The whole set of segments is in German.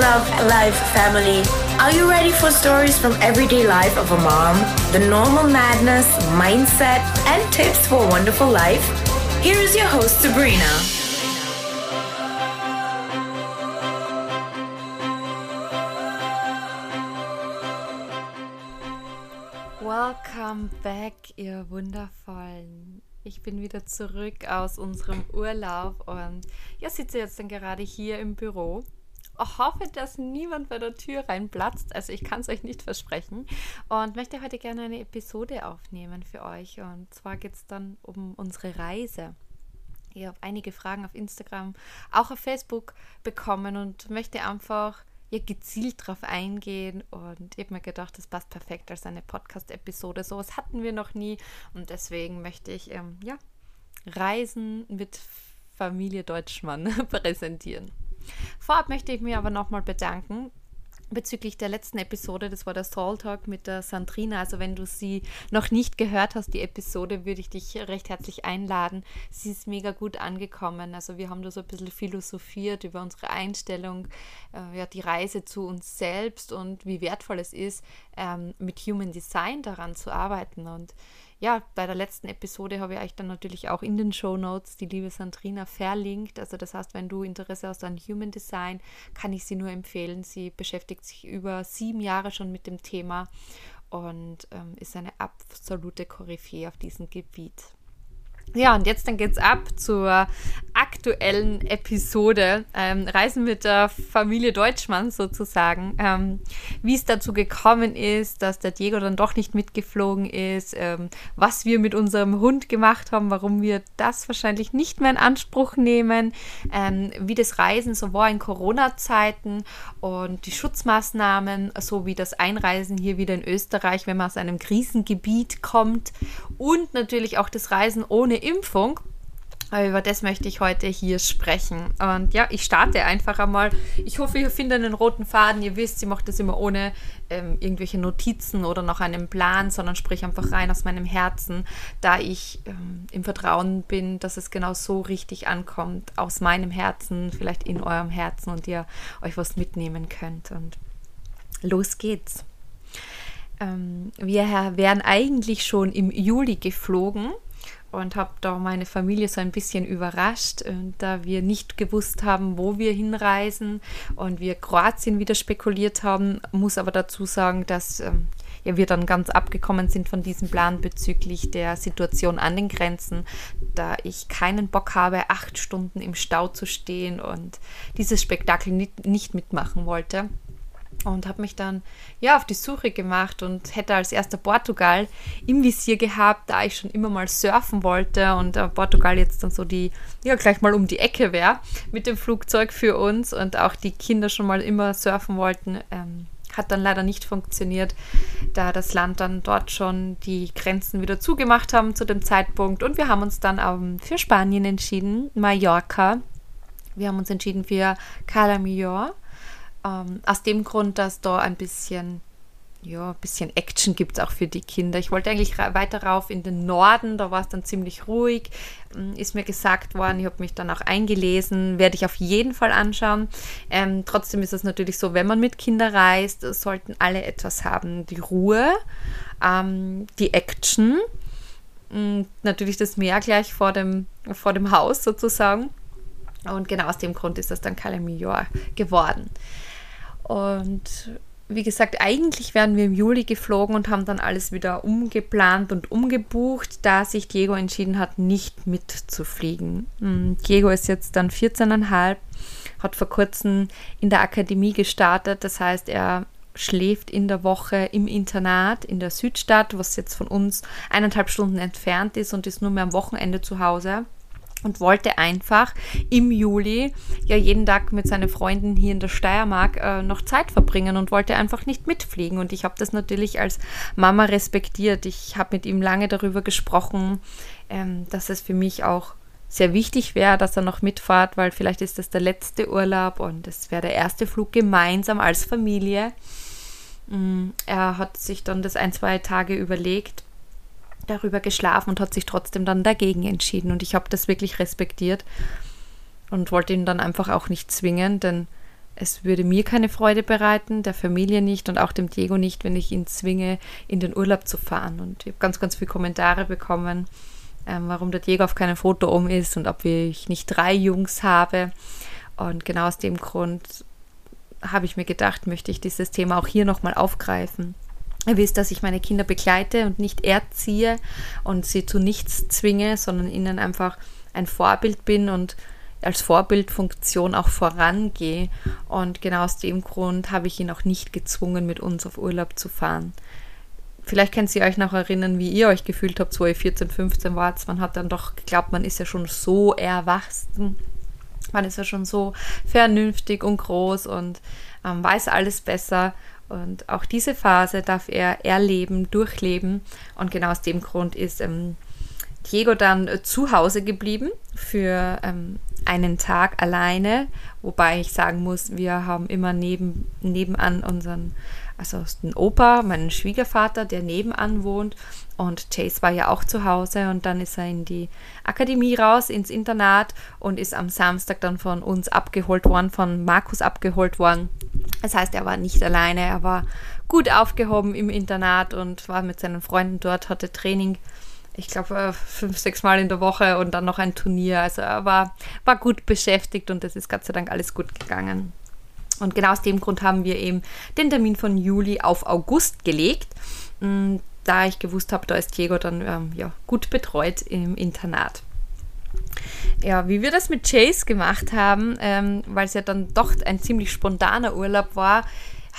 Love Life family. Are you ready for stories from everyday life of a mom? The normal madness, mindset, and tips for a wonderful life? Here is your host, Sabrina. Welcome back, ihr Wundervollen. Ich bin wieder zurück aus unserem Urlaub und ja, sitze jetzt dann gerade hier im Büro hoffe, dass niemand bei der Tür reinplatzt. Also ich kann es euch nicht versprechen. Und möchte heute gerne eine Episode aufnehmen für euch. Und zwar geht es dann um unsere Reise. Ich habe einige Fragen auf Instagram, auch auf Facebook bekommen und möchte einfach ja, gezielt darauf eingehen. Und ich habe mir gedacht, das passt perfekt als eine Podcast-Episode. Sowas hatten wir noch nie. Und deswegen möchte ich ähm, ja, Reisen mit Familie Deutschmann präsentieren. Vorab möchte ich mich aber nochmal bedanken bezüglich der letzten Episode, das war der Soul Talk mit der Sandrina. Also wenn du sie noch nicht gehört hast, die Episode, würde ich dich recht herzlich einladen. Sie ist mega gut angekommen. Also wir haben da so ein bisschen philosophiert über unsere Einstellung, äh, ja, die Reise zu uns selbst und wie wertvoll es ist, ähm, mit Human Design daran zu arbeiten. Und ja, bei der letzten Episode habe ich euch dann natürlich auch in den Show Notes die liebe Sandrina verlinkt. Also das heißt, wenn du Interesse hast an Human Design, kann ich sie nur empfehlen. Sie beschäftigt sich über sieben Jahre schon mit dem Thema und ähm, ist eine absolute Koryphäe auf diesem Gebiet. Ja, und jetzt dann geht's ab zur aktuellen Episode. Ähm, Reisen mit der Familie Deutschmann sozusagen. Ähm, wie es dazu gekommen ist, dass der Diego dann doch nicht mitgeflogen ist, ähm, was wir mit unserem Hund gemacht haben, warum wir das wahrscheinlich nicht mehr in Anspruch nehmen, ähm, wie das Reisen so war in Corona-Zeiten und die Schutzmaßnahmen sowie das Einreisen hier wieder in Österreich, wenn man aus einem Krisengebiet kommt und natürlich auch das Reisen ohne Impfung. Über das möchte ich heute hier sprechen. Und ja, ich starte einfach einmal. Ich hoffe, ihr findet einen roten Faden. Ihr wisst, ich mache das immer ohne ähm, irgendwelche Notizen oder noch einen Plan, sondern sprich einfach rein aus meinem Herzen, da ich ähm, im Vertrauen bin, dass es genau so richtig ankommt, aus meinem Herzen, vielleicht in eurem Herzen und ihr euch was mitnehmen könnt. Und los geht's. Ähm, wir wären eigentlich schon im Juli geflogen und habe da meine Familie so ein bisschen überrascht, äh, da wir nicht gewusst haben, wo wir hinreisen und wir Kroatien wieder spekuliert haben. Muss aber dazu sagen, dass ähm, ja, wir dann ganz abgekommen sind von diesem Plan bezüglich der Situation an den Grenzen, da ich keinen Bock habe, acht Stunden im Stau zu stehen und dieses Spektakel nicht, nicht mitmachen wollte und habe mich dann ja auf die Suche gemacht und hätte als erster Portugal im Visier gehabt, da ich schon immer mal surfen wollte und äh, Portugal jetzt dann so die ja gleich mal um die Ecke wäre mit dem Flugzeug für uns und auch die Kinder schon mal immer surfen wollten. Ähm, hat dann leider nicht funktioniert, da das Land dann dort schon die Grenzen wieder zugemacht haben zu dem Zeitpunkt und wir haben uns dann ähm, für Spanien entschieden, Mallorca. Wir haben uns entschieden für Cala Millor ähm, aus dem Grund, dass da ein bisschen, ja, ein bisschen Action gibt es auch für die Kinder. Ich wollte eigentlich weiter rauf in den Norden, da war es dann ziemlich ruhig, ähm, ist mir gesagt worden. Ich habe mich dann auch eingelesen, werde ich auf jeden Fall anschauen. Ähm, trotzdem ist es natürlich so, wenn man mit Kindern reist, sollten alle etwas haben. Die Ruhe, ähm, die Action, mm, natürlich das Meer gleich vor dem, vor dem Haus sozusagen. Und genau aus dem Grund ist das dann Calamillor geworden. Und wie gesagt, eigentlich wären wir im Juli geflogen und haben dann alles wieder umgeplant und umgebucht, da sich Diego entschieden hat, nicht mitzufliegen. Diego ist jetzt dann 14,5, hat vor kurzem in der Akademie gestartet. Das heißt, er schläft in der Woche im Internat in der Südstadt, was jetzt von uns eineinhalb Stunden entfernt ist und ist nur mehr am Wochenende zu Hause und wollte einfach im Juli ja jeden Tag mit seinen Freunden hier in der Steiermark äh, noch Zeit verbringen und wollte einfach nicht mitfliegen. Und ich habe das natürlich als Mama respektiert. Ich habe mit ihm lange darüber gesprochen, ähm, dass es für mich auch sehr wichtig wäre, dass er noch mitfahrt, weil vielleicht ist das der letzte Urlaub und es wäre der erste Flug gemeinsam als Familie. Mm, er hat sich dann das ein, zwei Tage überlegt darüber geschlafen und hat sich trotzdem dann dagegen entschieden. Und ich habe das wirklich respektiert und wollte ihn dann einfach auch nicht zwingen, denn es würde mir keine Freude bereiten, der Familie nicht und auch dem Diego nicht, wenn ich ihn zwinge, in den Urlaub zu fahren. Und ich habe ganz, ganz viele Kommentare bekommen, ähm, warum der Diego auf keinem Foto um ist und ob ich nicht drei Jungs habe. Und genau aus dem Grund habe ich mir gedacht, möchte ich dieses Thema auch hier nochmal aufgreifen. Ihr wisst, dass ich meine Kinder begleite und nicht erziehe und sie zu nichts zwinge, sondern ihnen einfach ein Vorbild bin und als Vorbildfunktion auch vorangehe. Und genau aus dem Grund habe ich ihn auch nicht gezwungen, mit uns auf Urlaub zu fahren. Vielleicht könnt ihr euch noch erinnern, wie ihr euch gefühlt habt, wo ihr 14, 15 wart. Man hat dann doch geglaubt, man ist ja schon so erwachsen. Man ist ja schon so vernünftig und groß und ähm, weiß alles besser. Und auch diese Phase darf er erleben, durchleben. Und genau aus dem Grund ist ähm, Diego dann äh, zu Hause geblieben für ähm, einen Tag alleine, wobei ich sagen muss, wir haben immer neben, nebenan unseren, also den Opa, meinen Schwiegervater, der nebenan wohnt und Chase war ja auch zu Hause und dann ist er in die Akademie raus, ins Internat und ist am Samstag dann von uns abgeholt worden, von Markus abgeholt worden. Das heißt, er war nicht alleine, er war gut aufgehoben im Internat und war mit seinen Freunden dort, hatte Training ich glaube, äh, fünf, sechs Mal in der Woche und dann noch ein Turnier. Also er war, war gut beschäftigt und das ist Gott sei Dank alles gut gegangen. Und genau aus dem Grund haben wir eben den Termin von Juli auf August gelegt, mm, da ich gewusst habe, da ist Diego dann ähm, ja, gut betreut im Internat. Ja, wie wir das mit Chase gemacht haben, ähm, weil es ja dann doch ein ziemlich spontaner Urlaub war,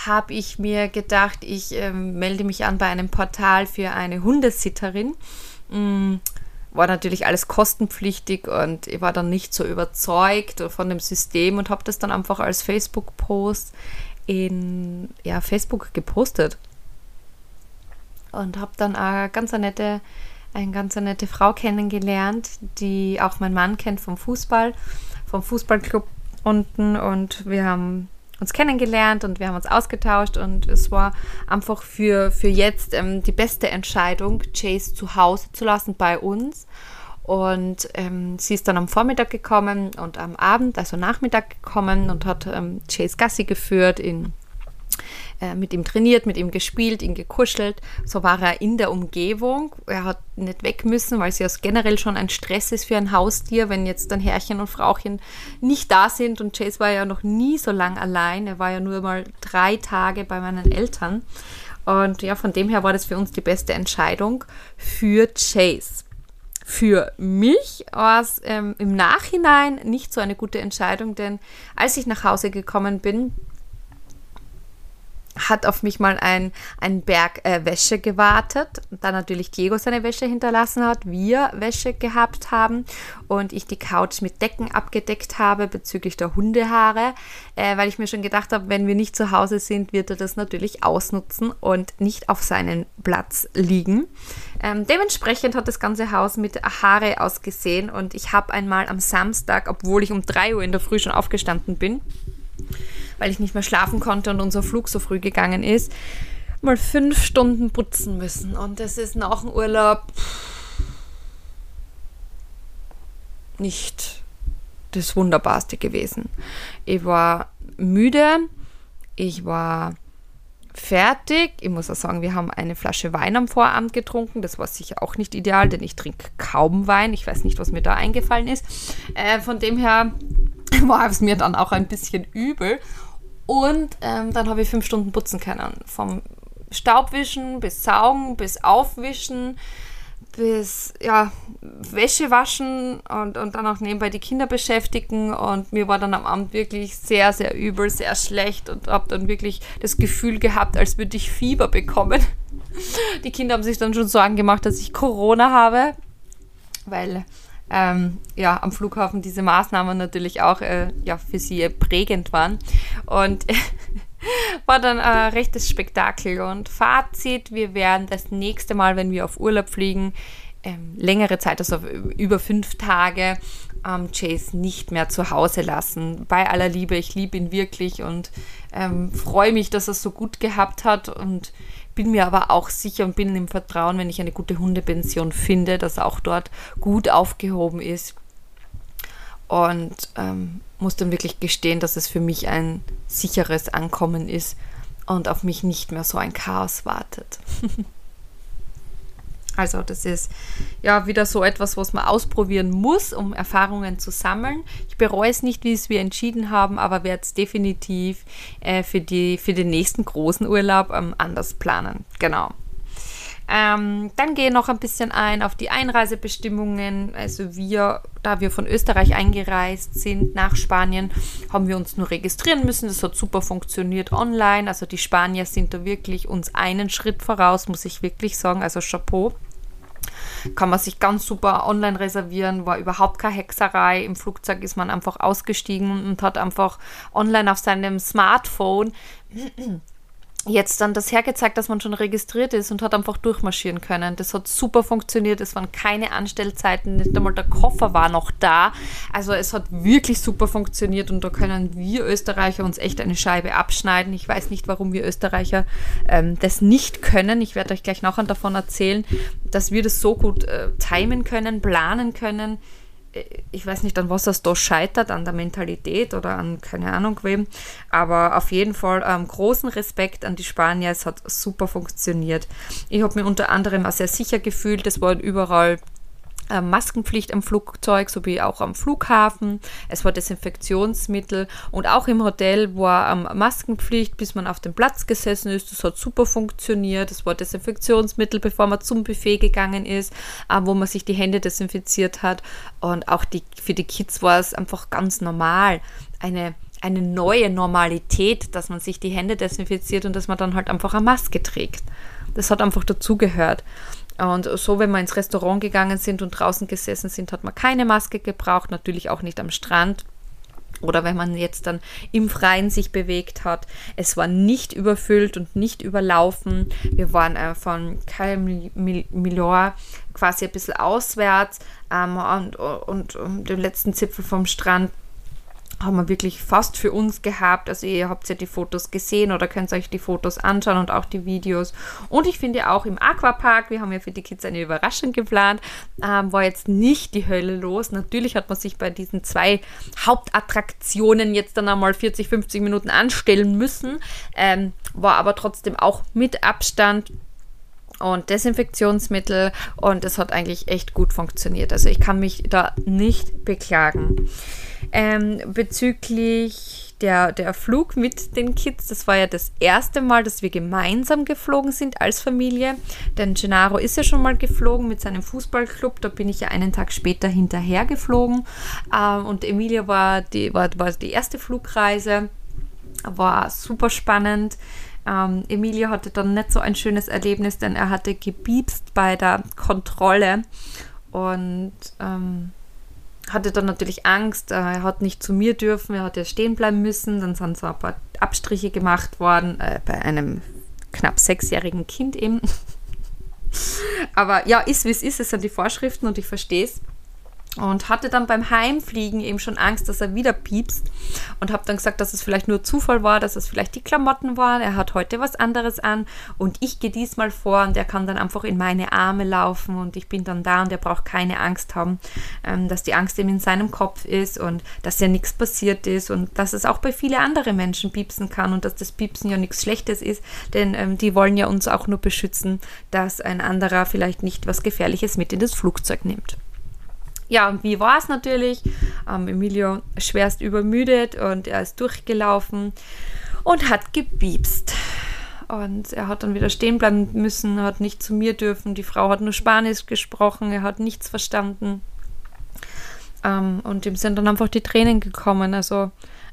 habe ich mir gedacht, ich ähm, melde mich an bei einem Portal für eine Hundesitterin Mm, war natürlich alles kostenpflichtig und ich war dann nicht so überzeugt von dem System und habe das dann einfach als Facebook-Post in ja, Facebook gepostet. Und habe dann eine ganz nette, eine ganz nette Frau kennengelernt, die auch mein Mann kennt vom Fußball, vom Fußballclub unten. Und wir haben uns kennengelernt und wir haben uns ausgetauscht und es war einfach für, für jetzt ähm, die beste Entscheidung, Chase zu Hause zu lassen bei uns. Und ähm, sie ist dann am Vormittag gekommen und am Abend, also Nachmittag gekommen und hat ähm, Chase Gassi geführt in mit ihm trainiert, mit ihm gespielt, ihn gekuschelt. So war er in der Umgebung. Er hat nicht weg müssen, weil es ja generell schon ein Stress ist für ein Haustier, wenn jetzt dann Herrchen und Frauchen nicht da sind. Und Chase war ja noch nie so lang allein. Er war ja nur mal drei Tage bei meinen Eltern. Und ja, von dem her war das für uns die beste Entscheidung für Chase. Für mich war es ähm, im Nachhinein nicht so eine gute Entscheidung, denn als ich nach Hause gekommen bin, hat auf mich mal ein, ein Berg äh, Wäsche gewartet. Dann natürlich Diego seine Wäsche hinterlassen hat, wir Wäsche gehabt haben und ich die Couch mit Decken abgedeckt habe bezüglich der Hundehaare, äh, weil ich mir schon gedacht habe, wenn wir nicht zu Hause sind, wird er das natürlich ausnutzen und nicht auf seinen Platz liegen. Ähm, dementsprechend hat das ganze Haus mit Haare ausgesehen und ich habe einmal am Samstag, obwohl ich um 3 Uhr in der Früh schon aufgestanden bin, weil ich nicht mehr schlafen konnte und unser Flug so früh gegangen ist, mal fünf Stunden putzen müssen. Und das ist nach dem Urlaub nicht das Wunderbarste gewesen. Ich war müde, ich war fertig. Ich muss auch sagen, wir haben eine Flasche Wein am Vorabend getrunken. Das war sicher auch nicht ideal, denn ich trinke kaum Wein. Ich weiß nicht, was mir da eingefallen ist. Äh, von dem her war es mir dann auch ein bisschen übel. Und ähm, dann habe ich fünf Stunden putzen können. Vom Staubwischen bis Saugen bis Aufwischen bis ja, Wäsche waschen und, und dann auch nebenbei die Kinder beschäftigen. Und mir war dann am Abend wirklich sehr, sehr übel, sehr schlecht und habe dann wirklich das Gefühl gehabt, als würde ich Fieber bekommen. Die Kinder haben sich dann schon Sorgen gemacht, dass ich Corona habe, weil ähm, ja, am Flughafen diese Maßnahmen natürlich auch äh, ja, für sie prägend waren. Und war dann ein rechtes Spektakel. Und Fazit, wir werden das nächste Mal, wenn wir auf Urlaub fliegen, ähm, längere Zeit, also über fünf Tage, ähm, Chase nicht mehr zu Hause lassen. Bei aller Liebe, ich liebe ihn wirklich und ähm, freue mich, dass er es so gut gehabt hat und bin mir aber auch sicher und bin im Vertrauen, wenn ich eine gute Hundepension finde, dass er auch dort gut aufgehoben ist. und ähm, muss dann wirklich gestehen, dass es für mich ein sicheres Ankommen ist und auf mich nicht mehr so ein Chaos wartet. also das ist ja wieder so etwas, was man ausprobieren muss, um Erfahrungen zu sammeln. Ich bereue es nicht, wie es wir entschieden haben, aber werde es definitiv äh, für, die, für den nächsten großen Urlaub ähm, anders planen. Genau. Ähm, dann gehe noch ein bisschen ein auf die Einreisebestimmungen. Also wir, da wir von Österreich eingereist sind nach Spanien, haben wir uns nur registrieren müssen. Das hat super funktioniert online. Also die Spanier sind da wirklich uns einen Schritt voraus, muss ich wirklich sagen. Also Chapeau kann man sich ganz super online reservieren, war überhaupt keine Hexerei. Im Flugzeug ist man einfach ausgestiegen und hat einfach online auf seinem Smartphone jetzt dann das hergezeigt, dass man schon registriert ist und hat einfach durchmarschieren können. Das hat super funktioniert. Es waren keine Anstellzeiten, nicht einmal der Koffer war noch da. Also es hat wirklich super funktioniert und da können wir Österreicher uns echt eine Scheibe abschneiden. Ich weiß nicht, warum wir Österreicher ähm, das nicht können. Ich werde euch gleich nachher davon erzählen, dass wir das so gut äh, timen können, planen können ich weiß nicht, an was das da scheitert, an der Mentalität oder an keine Ahnung wem, aber auf jeden Fall ähm, großen Respekt an die Spanier, es hat super funktioniert. Ich habe mir unter anderem auch sehr sicher gefühlt, es waren überall Maskenpflicht am Flugzeug sowie auch am Flughafen. Es war Desinfektionsmittel und auch im Hotel war ähm, Maskenpflicht, bis man auf dem Platz gesessen ist. Das hat super funktioniert. Es war Desinfektionsmittel, bevor man zum Buffet gegangen ist, äh, wo man sich die Hände desinfiziert hat. Und auch die, für die Kids war es einfach ganz normal. Eine eine neue Normalität, dass man sich die Hände desinfiziert und dass man dann halt einfach eine Maske trägt. Das hat einfach dazugehört. Und so, wenn wir ins Restaurant gegangen sind und draußen gesessen sind, hat man keine Maske gebraucht, natürlich auch nicht am Strand. Oder wenn man jetzt dann im Freien sich bewegt hat. Es war nicht überfüllt und nicht überlaufen. Wir waren äh, von Cal Milor quasi ein bisschen auswärts ähm, und, und, und den letzten Zipfel vom Strand haben wir wirklich fast für uns gehabt. Also ihr habt ja die Fotos gesehen oder könnt euch die Fotos anschauen und auch die Videos. Und ich finde auch im Aquapark, wir haben ja für die Kids eine Überraschung geplant, ähm, war jetzt nicht die Hölle los. Natürlich hat man sich bei diesen zwei Hauptattraktionen jetzt dann einmal 40, 50 Minuten anstellen müssen, ähm, war aber trotzdem auch mit Abstand und Desinfektionsmittel und es hat eigentlich echt gut funktioniert. Also ich kann mich da nicht beklagen. Ähm, bezüglich der, der Flug mit den Kids, das war ja das erste Mal, dass wir gemeinsam geflogen sind als Familie. Denn Gennaro ist ja schon mal geflogen mit seinem Fußballclub, da bin ich ja einen Tag später hinterher geflogen. Ähm, und Emilia war die, war, war die erste Flugreise, war super spannend. Ähm, Emilia hatte dann nicht so ein schönes Erlebnis, denn er hatte gebiebst bei der Kontrolle und ähm, hatte dann natürlich Angst, äh, er hat nicht zu mir dürfen, er hat ja stehen bleiben müssen. Dann sind so ein paar Abstriche gemacht worden äh, bei einem knapp sechsjährigen Kind eben. Aber ja, ist wie es ist, es sind die Vorschriften und ich verstehe es und hatte dann beim Heimfliegen eben schon Angst, dass er wieder piepst. Und habe dann gesagt, dass es vielleicht nur Zufall war, dass es vielleicht die Klamotten waren. Er hat heute was anderes an. Und ich gehe diesmal vor und er kann dann einfach in meine Arme laufen. Und ich bin dann da und er braucht keine Angst haben, ähm, dass die Angst eben in seinem Kopf ist und dass ja nichts passiert ist und dass es auch bei vielen anderen Menschen piepsen kann und dass das Piepsen ja nichts Schlechtes ist, denn ähm, die wollen ja uns auch nur beschützen, dass ein anderer vielleicht nicht was Gefährliches mit in das Flugzeug nimmt ja, und wie war es natürlich? Ähm, Emilio schwerst übermüdet und er ist durchgelaufen und hat gebiebst. Und er hat dann wieder stehen bleiben müssen, hat nicht zu mir dürfen. Die Frau hat nur Spanisch gesprochen, er hat nichts verstanden. Ähm, und ihm sind dann einfach die Tränen gekommen. Also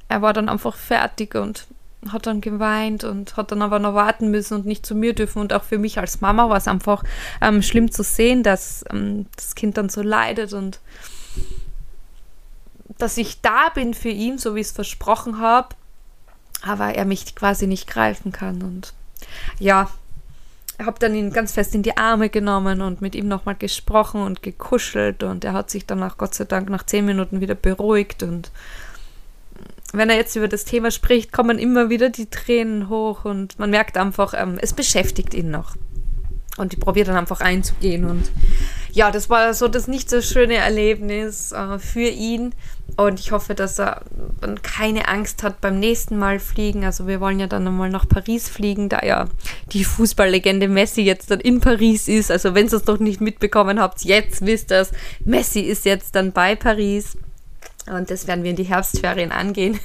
er war dann einfach fertig und hat dann geweint und hat dann aber noch warten müssen und nicht zu mir dürfen. Und auch für mich als Mama war es einfach ähm, schlimm zu sehen, dass ähm, das Kind dann so leidet und dass ich da bin für ihn, so wie ich es versprochen habe, aber er mich quasi nicht greifen kann. Und ja, habe dann ihn ganz fest in die Arme genommen und mit ihm nochmal gesprochen und gekuschelt und er hat sich dann auch Gott sei Dank nach zehn Minuten wieder beruhigt und wenn er jetzt über das Thema spricht, kommen immer wieder die Tränen hoch und man merkt einfach, ähm, es beschäftigt ihn noch. Und ich probiere dann einfach einzugehen. Und ja, das war so das nicht so schöne Erlebnis äh, für ihn, Und ich hoffe, dass er keine Angst hat beim nächsten Mal fliegen. Also wir wollen ja dann nochmal nach Paris fliegen, da ja die Fußballlegende Messi jetzt dann in Paris ist. Also wenn ihr es noch nicht mitbekommen habt, jetzt wisst ihr es. Messi ist jetzt dann bei Paris. Und das werden wir in die Herbstferien angehen,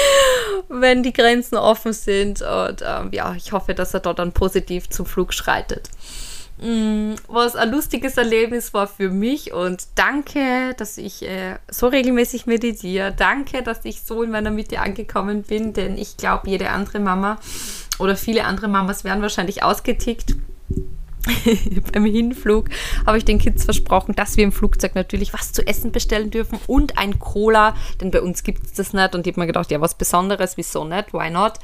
wenn die Grenzen offen sind. Und ähm, ja, ich hoffe, dass er dort dann positiv zum Flug schreitet. Mm, was ein lustiges Erlebnis war für mich und danke, dass ich äh, so regelmäßig meditiere. Danke, dass ich so in meiner Mitte angekommen bin, denn ich glaube, jede andere Mama oder viele andere Mamas werden wahrscheinlich ausgetickt. Beim Hinflug habe ich den Kids versprochen, dass wir im Flugzeug natürlich was zu essen bestellen dürfen und ein Cola, denn bei uns gibt es das nicht. Und ich habe mir gedacht, ja, was Besonderes, wieso nicht? Why not?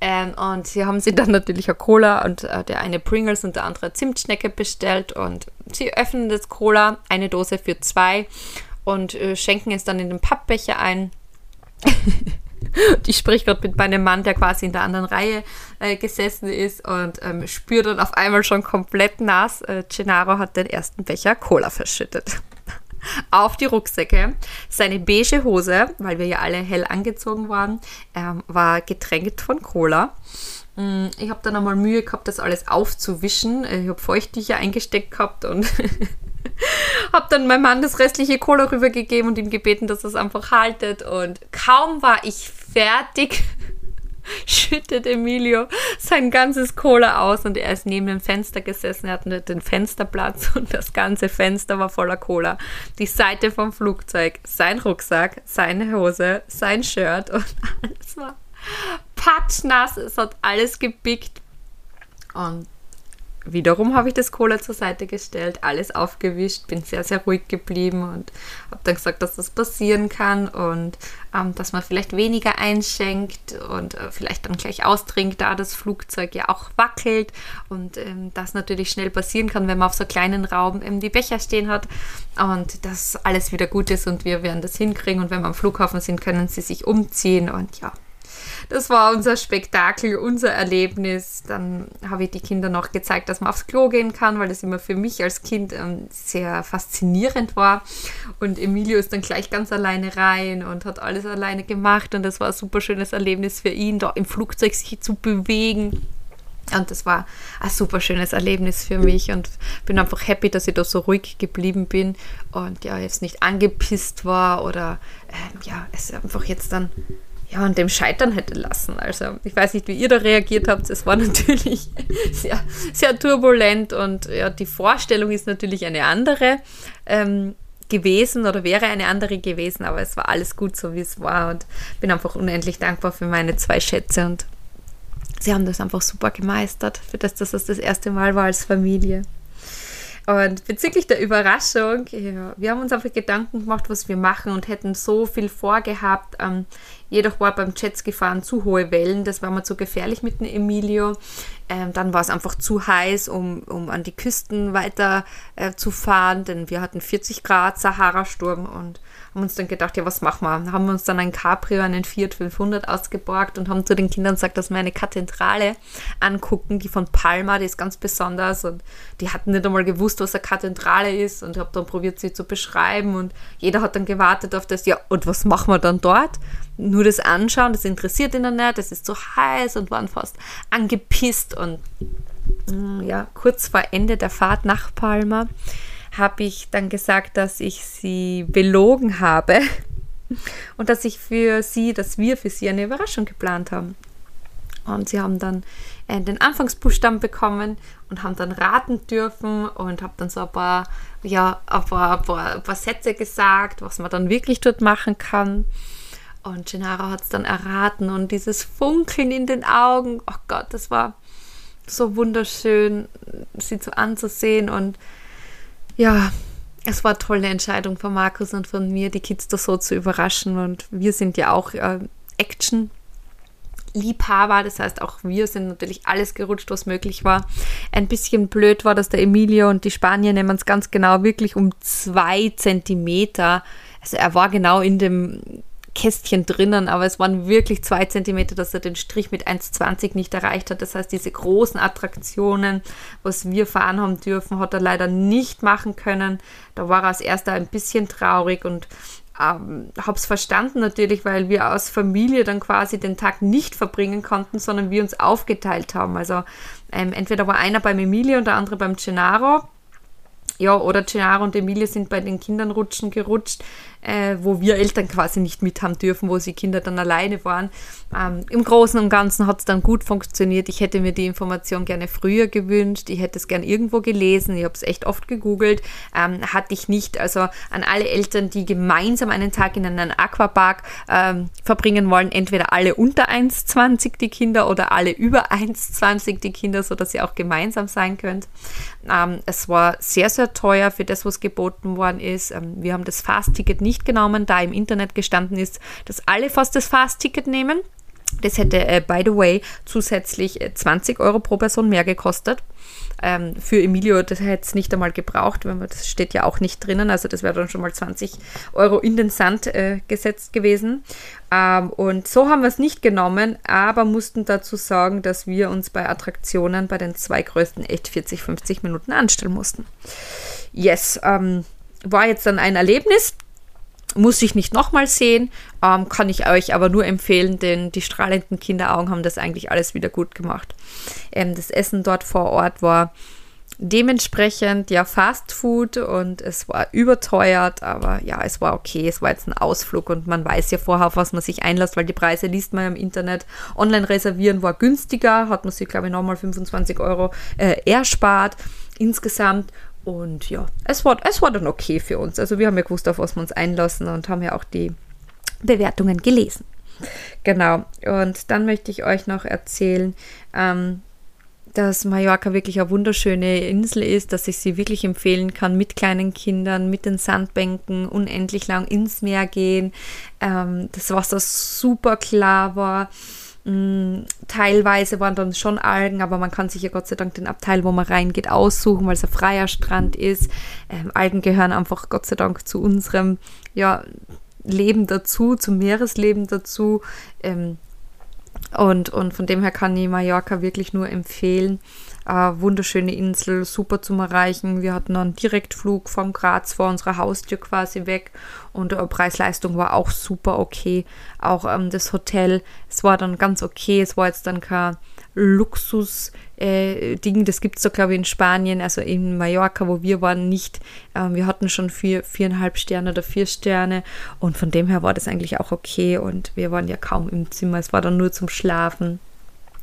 Ähm, und hier haben sie dann natürlich eine Cola und äh, der eine Pringles und der andere Zimtschnecke bestellt. Und sie öffnen das Cola, eine Dose für zwei und äh, schenken es dann in den Pappbecher ein. ich spreche gerade mit meinem Mann, der quasi in der anderen Reihe äh, gesessen ist und ähm, spürt dann auf einmal schon komplett nass. Äh, Gennaro hat den ersten Becher Cola verschüttet auf die Rucksäcke. Seine beige Hose, weil wir ja alle hell angezogen waren, ähm, war getränkt von Cola. Mm, ich habe dann einmal Mühe gehabt, das alles aufzuwischen. Ich habe Feuchttücher eingesteckt gehabt und habe dann meinem Mann das restliche Cola rübergegeben und ihm gebeten, dass er es einfach haltet. Und kaum war ich fertig schüttet Emilio sein ganzes Cola aus und er ist neben dem Fenster gesessen. Er hatte den Fensterplatz und das ganze Fenster war voller Cola. Die Seite vom Flugzeug, sein Rucksack, seine Hose, sein Shirt und alles war patschnass. Es hat alles gepickt. Und wiederum habe ich das Cola zur Seite gestellt, alles aufgewischt, bin sehr, sehr ruhig geblieben und habe dann gesagt, dass das passieren kann und ähm, dass man vielleicht weniger einschenkt und äh, vielleicht dann gleich austrinkt, da das Flugzeug ja auch wackelt und ähm, das natürlich schnell passieren kann, wenn man auf so kleinen Raum eben die Becher stehen hat und dass alles wieder gut ist und wir werden das hinkriegen und wenn wir am Flughafen sind, können sie sich umziehen und ja, das war unser Spektakel, unser Erlebnis. Dann habe ich die Kinder noch gezeigt, dass man aufs Klo gehen kann, weil das immer für mich als Kind ähm, sehr faszinierend war. Und Emilio ist dann gleich ganz alleine rein und hat alles alleine gemacht. Und das war ein super schönes Erlebnis für ihn, da im Flugzeug sich zu bewegen. Und das war ein super schönes Erlebnis für mich und bin einfach happy, dass ich da so ruhig geblieben bin und ja, jetzt nicht angepisst war oder äh, ja, es einfach jetzt dann ja, und dem scheitern hätte lassen. Also ich weiß nicht, wie ihr da reagiert habt. Es war natürlich sehr, sehr turbulent und ja, die Vorstellung ist natürlich eine andere ähm, gewesen oder wäre eine andere gewesen, aber es war alles gut so, wie es war und bin einfach unendlich dankbar für meine zwei Schätze und sie haben das einfach super gemeistert, für das, dass das das erste Mal war als Familie. Und bezüglich der Überraschung, ja, wir haben uns einfach Gedanken gemacht, was wir machen und hätten so viel vorgehabt. Ähm, jedoch war beim Jetski-Fahren zu hohe Wellen, das war mir zu gefährlich mit dem Emilio. Ähm, dann war es einfach zu heiß, um, um an die Küsten weiter äh, zu fahren, denn wir hatten 40 Grad Sahara-Sturm und haben uns dann gedacht, ja, was machen wir? Haben wir uns dann ein Cabrio, einen Fiat 500 ausgeborgt und haben zu den Kindern gesagt, dass wir eine Kathedrale angucken, die von Palma, die ist ganz besonders und die hatten nicht einmal gewusst, was eine Kathedrale ist und habe dann probiert, sie zu beschreiben und jeder hat dann gewartet auf das, ja, und was machen wir dann dort? Nur das Anschauen, das interessiert ihn dann nicht, das ist zu heiß und waren fast angepisst und mm, ja, kurz vor Ende der Fahrt nach Palma habe ich dann gesagt, dass ich sie belogen habe und dass ich für sie, dass wir für sie eine Überraschung geplant haben. Und sie haben dann äh, den Anfangsbuchstaben bekommen und haben dann raten dürfen und habe dann so ein paar, ja, ein paar, ein paar, ein paar Sätze gesagt, was man dann wirklich dort machen kann. Und Gennaro hat es dann erraten und dieses Funkeln in den Augen, oh Gott, das war so wunderschön, sie zu anzusehen und ja, es war eine tolle Entscheidung von Markus und von mir, die Kids da so zu überraschen. Und wir sind ja auch äh, Action. Liebhaber, das heißt auch wir sind natürlich alles gerutscht, was möglich war. Ein bisschen blöd war, dass der Emilio und die Spanier nehmen es ganz genau wirklich um zwei Zentimeter. Also er war genau in dem Kästchen drinnen, aber es waren wirklich zwei Zentimeter, dass er den Strich mit 1,20 nicht erreicht hat. Das heißt, diese großen Attraktionen, was wir fahren haben dürfen, hat er leider nicht machen können. Da war er als erster ein bisschen traurig und ähm, habe es verstanden natürlich, weil wir als Familie dann quasi den Tag nicht verbringen konnten, sondern wir uns aufgeteilt haben. Also ähm, entweder war einer beim Emilie und der andere beim Gennaro. Ja, oder Gennaro und Emilie sind bei den Kindern rutschen gerutscht äh, wo wir Eltern quasi nicht mit haben dürfen, wo die Kinder dann alleine waren. Ähm, Im Großen und Ganzen hat es dann gut funktioniert. Ich hätte mir die Information gerne früher gewünscht. Ich hätte es gerne irgendwo gelesen. Ich habe es echt oft gegoogelt. Ähm, hatte ich nicht. Also an alle Eltern, die gemeinsam einen Tag in einem Aquapark ähm, verbringen wollen, entweder alle unter 1,20 die Kinder oder alle über 1,20 die Kinder, sodass ihr auch gemeinsam sein könnt. Ähm, es war sehr, sehr teuer für das, was geboten worden ist. Ähm, wir haben das Fast-Ticket nicht genommen, da im Internet gestanden ist, dass alle fast das Fast-Ticket nehmen. Das hätte, äh, by the way, zusätzlich 20 äh, Euro pro Person mehr gekostet. Ähm, für Emilio, das hätte es nicht einmal gebraucht, weil man, das steht ja auch nicht drinnen. Also das wäre dann schon mal 20 Euro in den Sand äh, gesetzt gewesen. Ähm, und so haben wir es nicht genommen, aber mussten dazu sagen, dass wir uns bei Attraktionen bei den zwei größten echt 40, 50 Minuten anstellen mussten. Yes, ähm, war jetzt dann ein Erlebnis muss ich nicht nochmal sehen, ähm, kann ich euch aber nur empfehlen, denn die strahlenden Kinderaugen haben das eigentlich alles wieder gut gemacht. Ähm, das Essen dort vor Ort war dementsprechend ja Fast Food und es war überteuert, aber ja, es war okay. Es war jetzt ein Ausflug und man weiß ja vorher, auf was man sich einlässt, weil die Preise liest man ja im Internet. Online reservieren war günstiger, hat man sich, glaube ich, nochmal 25 Euro äh, erspart insgesamt. Und ja, es war, es war dann okay für uns. Also wir haben ja gewusst, auf was wir uns einlassen und haben ja auch die Bewertungen gelesen. Genau. Und dann möchte ich euch noch erzählen, ähm, dass Mallorca wirklich eine wunderschöne Insel ist, dass ich sie wirklich empfehlen kann mit kleinen Kindern, mit den Sandbänken, unendlich lang ins Meer gehen. Ähm, das Wasser super klar war. Mm, teilweise waren dann schon Algen, aber man kann sich ja Gott sei Dank den Abteil, wo man reingeht, aussuchen, weil es ein freier Strand ist. Ähm, Algen gehören einfach Gott sei Dank zu unserem ja, Leben dazu, zum Meeresleben dazu. Ähm, und, und von dem her kann ich Mallorca wirklich nur empfehlen. Äh, wunderschöne Insel, super zum Erreichen. Wir hatten einen Direktflug von Graz vor unserer Haustür quasi weg und äh, Preis-Leistung war auch super okay. Auch ähm, das Hotel, es war dann ganz okay. Es war jetzt dann kein Luxus-Ding, äh, das gibt es so, glaube ich, in Spanien, also in Mallorca, wo wir waren, nicht. Ähm, wir hatten schon vier, viereinhalb Sterne oder vier Sterne und von dem her war das eigentlich auch okay und wir waren ja kaum im Zimmer. Es war dann nur zum Schlafen.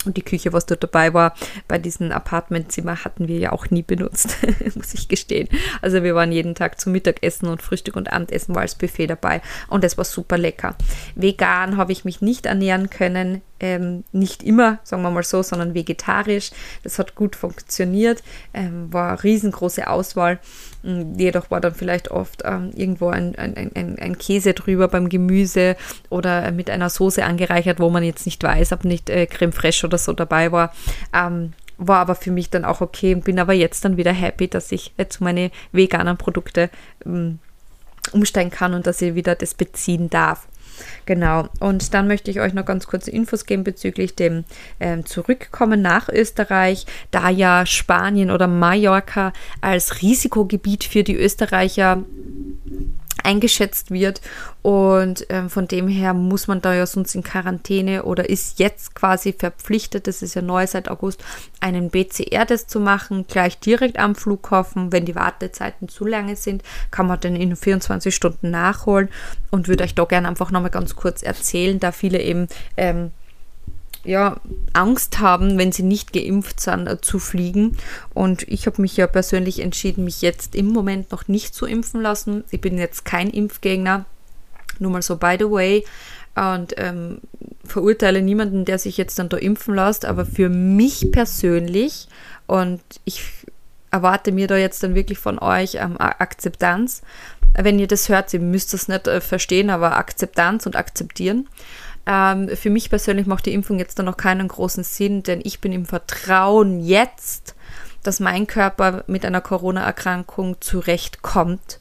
Und die Küche, was dort dabei war, bei diesem Apartmentzimmer hatten wir ja auch nie benutzt, muss ich gestehen. Also wir waren jeden Tag zum Mittagessen und Frühstück und Abendessen war als Buffet dabei und es war super lecker. Vegan habe ich mich nicht ernähren können, ähm, nicht immer, sagen wir mal so, sondern vegetarisch. Das hat gut funktioniert, ähm, war riesengroße Auswahl. Mm, jedoch war dann vielleicht oft ähm, irgendwo ein, ein, ein, ein, Käse drüber beim Gemüse oder mit einer Soße angereichert, wo man jetzt nicht weiß, ob nicht äh, Creme fraiche oder so dabei war. Ähm, war aber für mich dann auch okay und bin aber jetzt dann wieder happy, dass ich jetzt meine veganen Produkte ähm, umsteigen kann und dass ich wieder das beziehen darf. Genau. Und dann möchte ich euch noch ganz kurze Infos geben bezüglich dem ähm, Zurückkommen nach Österreich, da ja Spanien oder Mallorca als Risikogebiet für die Österreicher eingeschätzt wird. Und ähm, von dem her muss man da ja sonst in Quarantäne oder ist jetzt quasi verpflichtet, das ist ja neu seit August, einen BCR-Test zu machen, gleich direkt am Flughafen. Wenn die Wartezeiten zu lange sind, kann man den in 24 Stunden nachholen und würde euch da gerne einfach nochmal ganz kurz erzählen, da viele eben ähm, ja, Angst haben, wenn sie nicht geimpft sind, äh, zu fliegen. Und ich habe mich ja persönlich entschieden, mich jetzt im Moment noch nicht zu impfen lassen. Ich bin jetzt kein Impfgegner. Nur mal so, by the way. Und ähm, verurteile niemanden, der sich jetzt dann da impfen lässt. Aber für mich persönlich, und ich erwarte mir da jetzt dann wirklich von euch ähm, Akzeptanz. Wenn ihr das hört, ihr müsst das nicht äh, verstehen, aber Akzeptanz und akzeptieren. Ähm, für mich persönlich macht die Impfung jetzt dann noch keinen großen Sinn, denn ich bin im Vertrauen jetzt, dass mein Körper mit einer Corona-Erkrankung zurechtkommt.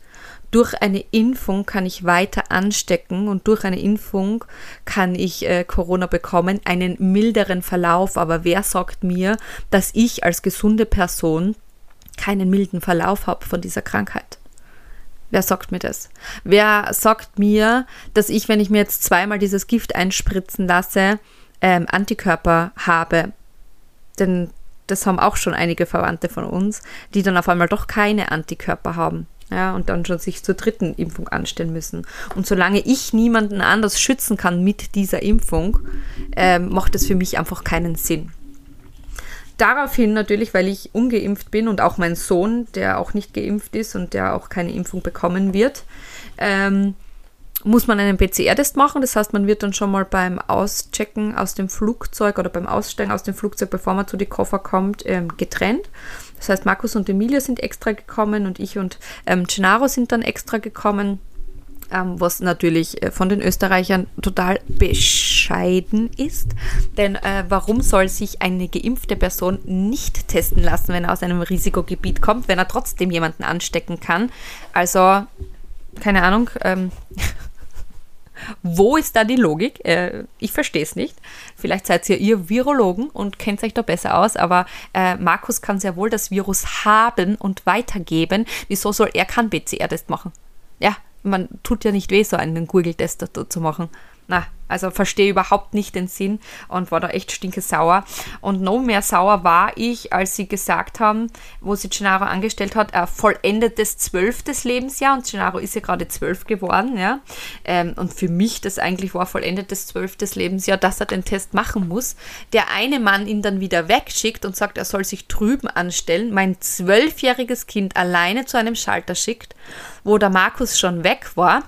Durch eine Impfung kann ich weiter anstecken und durch eine Impfung kann ich äh, Corona bekommen, einen milderen Verlauf. Aber wer sagt mir, dass ich als gesunde Person keinen milden Verlauf habe von dieser Krankheit? Wer sagt mir das? Wer sagt mir, dass ich, wenn ich mir jetzt zweimal dieses Gift einspritzen lasse, ähm, Antikörper habe? Denn das haben auch schon einige Verwandte von uns, die dann auf einmal doch keine Antikörper haben. Ja, und dann schon sich zur dritten Impfung anstellen müssen. Und solange ich niemanden anders schützen kann mit dieser Impfung, ähm, macht es für mich einfach keinen Sinn. Daraufhin natürlich, weil ich ungeimpft bin und auch mein Sohn, der auch nicht geimpft ist und der auch keine Impfung bekommen wird, ähm, muss man einen PCR-Test machen. Das heißt, man wird dann schon mal beim Auschecken aus dem Flugzeug oder beim Aussteigen aus dem Flugzeug, bevor man zu den Koffer kommt, ähm, getrennt. Das heißt, Markus und Emilia sind extra gekommen und ich und ähm, Gennaro sind dann extra gekommen. Ähm, was natürlich äh, von den Österreichern total bescheiden ist. Denn äh, warum soll sich eine geimpfte Person nicht testen lassen, wenn er aus einem Risikogebiet kommt, wenn er trotzdem jemanden anstecken kann? Also, keine Ahnung. Ähm, Wo ist da die Logik? Äh, ich verstehe es nicht. Vielleicht seid ihr ihr Virologen und kennt euch da besser aus, aber äh, Markus kann sehr wohl das Virus haben und weitergeben. Wieso soll er keinen PCR-Test machen? Ja, man tut ja nicht weh, so einen Google-Test zu machen. Na, also verstehe überhaupt nicht den Sinn und war da echt stinke sauer. Und noch mehr sauer war ich, als sie gesagt haben, wo sie Gennaro angestellt hat, ein vollendetes zwölftes Lebensjahr und Gennaro ist ja gerade zwölf geworden, ja. Ähm, und für mich das eigentlich war vollendetes zwölftes Lebensjahr, dass er den Test machen muss. Der eine Mann ihn dann wieder wegschickt und sagt, er soll sich drüben anstellen, mein zwölfjähriges Kind alleine zu einem Schalter schickt, wo der Markus schon weg war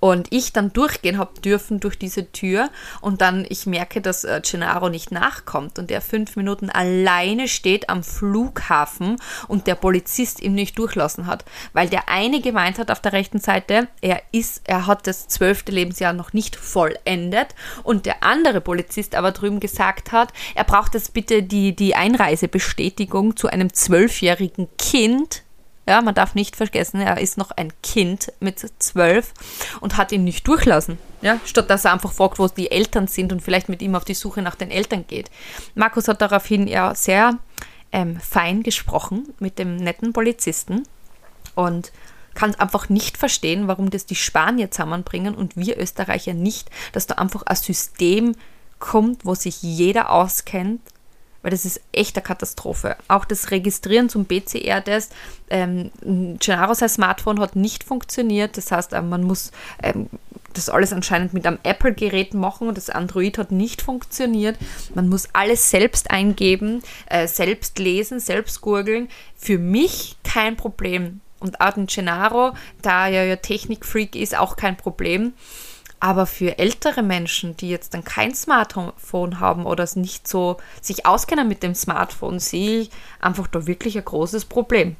und ich dann durchgehen habe dürfen durch diese Tür und dann ich merke, dass äh, Gennaro nicht nachkommt und er fünf Minuten alleine steht am Flughafen und der Polizist ihn nicht durchlassen hat, weil der eine gemeint hat auf der rechten Seite, er ist, er hat das zwölfte Lebensjahr noch nicht vollendet. Und der andere Polizist aber drüben gesagt hat, er braucht jetzt bitte die, die Einreisebestätigung zu einem zwölfjährigen Kind ja, man darf nicht vergessen, er ist noch ein Kind mit zwölf und hat ihn nicht durchlassen. Ja, statt dass er einfach fragt, wo die Eltern sind und vielleicht mit ihm auf die Suche nach den Eltern geht. Markus hat daraufhin ja sehr ähm, fein gesprochen mit dem netten Polizisten und kann einfach nicht verstehen, warum das die Spanier zusammenbringen und wir Österreicher nicht, dass da einfach ein System kommt, wo sich jeder auskennt weil das ist echt eine Katastrophe. Auch das Registrieren zum PCR-Test, ähm, Gennaro sein Smartphone hat nicht funktioniert, das heißt, ähm, man muss ähm, das alles anscheinend mit einem Apple-Gerät machen und das Android hat nicht funktioniert. Man muss alles selbst eingeben, äh, selbst lesen, selbst gurgeln. Für mich kein Problem. Und auch den Gennaro, da er ja Technikfreak ist, auch kein Problem. Aber für ältere Menschen, die jetzt dann kein Smartphone haben oder nicht so sich auskennen mit dem Smartphone, sehe ich einfach da wirklich ein großes Problem.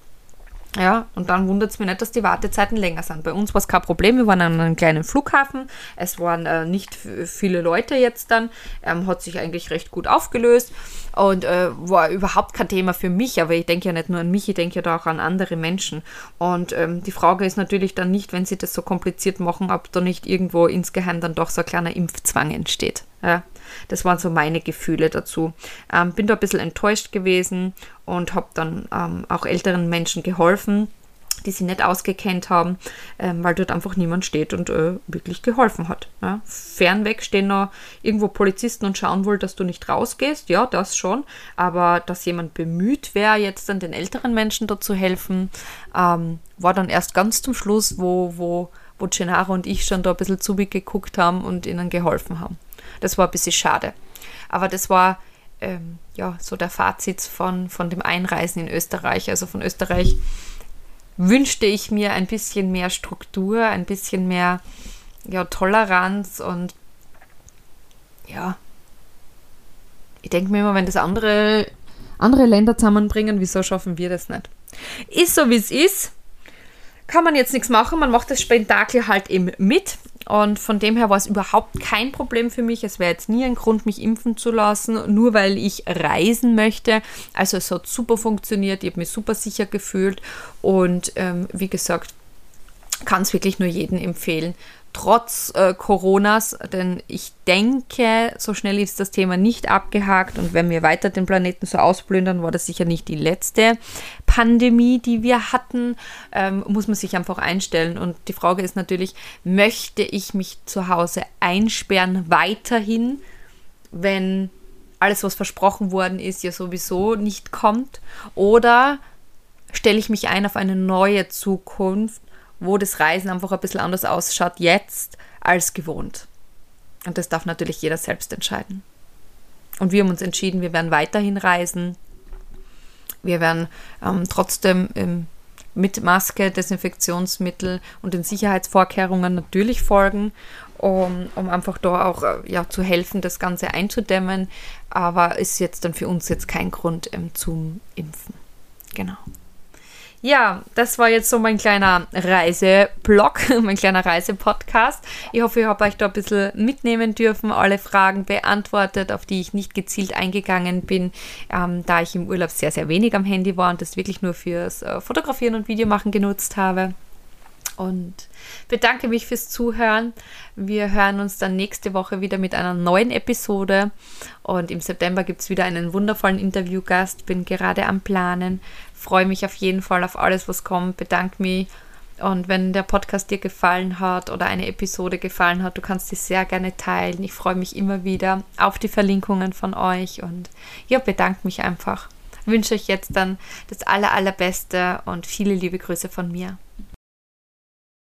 Ja, und dann wundert es mich nicht, dass die Wartezeiten länger sind. Bei uns war es kein Problem, wir waren an einem kleinen Flughafen, es waren äh, nicht viele Leute jetzt dann, ähm, hat sich eigentlich recht gut aufgelöst und äh, war überhaupt kein Thema für mich, aber ich denke ja nicht nur an mich, ich denke ja da auch an andere Menschen. Und ähm, die Frage ist natürlich dann nicht, wenn sie das so kompliziert machen, ob da nicht irgendwo insgeheim dann doch so ein kleiner Impfzwang entsteht. Ja, das waren so meine Gefühle dazu. Ähm, bin da ein bisschen enttäuscht gewesen und habe dann ähm, auch älteren Menschen geholfen, die sie nicht ausgekennt haben, ähm, weil dort einfach niemand steht und äh, wirklich geholfen hat. Ja. Fernweg stehen noch irgendwo Polizisten und schauen wohl, dass du nicht rausgehst. Ja, das schon. Aber dass jemand bemüht wäre, jetzt dann den älteren Menschen dazu helfen, ähm, war dann erst ganz zum Schluss, wo, wo, wo Gennaro und ich schon da ein bisschen zugeguckt haben und ihnen geholfen haben. Das war ein bisschen schade. Aber das war ähm, ja so der Fazit von, von dem Einreisen in Österreich. Also von Österreich wünschte ich mir ein bisschen mehr Struktur, ein bisschen mehr ja, Toleranz und ja, ich denke mir immer, wenn das andere, andere Länder zusammenbringen, wieso schaffen wir das nicht? Ist so, wie es ist. Kann man jetzt nichts machen, man macht das Spektakel halt eben mit. Und von dem her war es überhaupt kein Problem für mich. Es wäre jetzt nie ein Grund, mich impfen zu lassen, nur weil ich reisen möchte. Also es hat super funktioniert, ich habe mich super sicher gefühlt und ähm, wie gesagt, kann es wirklich nur jedem empfehlen. Trotz äh, Coronas, denn ich denke, so schnell ist das Thema nicht abgehakt und wenn wir weiter den Planeten so ausplündern, war das sicher nicht die letzte Pandemie, die wir hatten, ähm, muss man sich einfach einstellen. Und die Frage ist natürlich, möchte ich mich zu Hause einsperren weiterhin, wenn alles, was versprochen worden ist, ja sowieso nicht kommt? Oder stelle ich mich ein auf eine neue Zukunft, wo das Reisen einfach ein bisschen anders ausschaut jetzt als gewohnt. Und das darf natürlich jeder selbst entscheiden. Und wir haben uns entschieden, wir werden weiterhin reisen. Wir werden ähm, trotzdem ähm, mit Maske, Desinfektionsmittel und den Sicherheitsvorkehrungen natürlich folgen, um, um einfach da auch äh, ja, zu helfen, das Ganze einzudämmen. Aber ist jetzt dann für uns jetzt kein Grund ähm, zum Impfen. Genau. Ja, das war jetzt so mein kleiner Reiseblog, mein kleiner Reisepodcast. Ich hoffe, ich habe euch da ein bisschen mitnehmen dürfen, alle Fragen beantwortet, auf die ich nicht gezielt eingegangen bin, ähm, da ich im Urlaub sehr, sehr wenig am Handy war und das wirklich nur fürs äh, Fotografieren und Videomachen genutzt habe. Und bedanke mich fürs Zuhören. Wir hören uns dann nächste Woche wieder mit einer neuen Episode. Und im September gibt es wieder einen wundervollen Interviewgast. Bin gerade am Planen freue mich auf jeden Fall auf alles, was kommt. Bedanke mich. Und wenn der Podcast dir gefallen hat oder eine Episode gefallen hat, du kannst sie sehr gerne teilen. Ich freue mich immer wieder auf die Verlinkungen von euch und ja, bedanke mich einfach. Ich wünsche euch jetzt dann das aller, allerbeste und viele liebe Grüße von mir.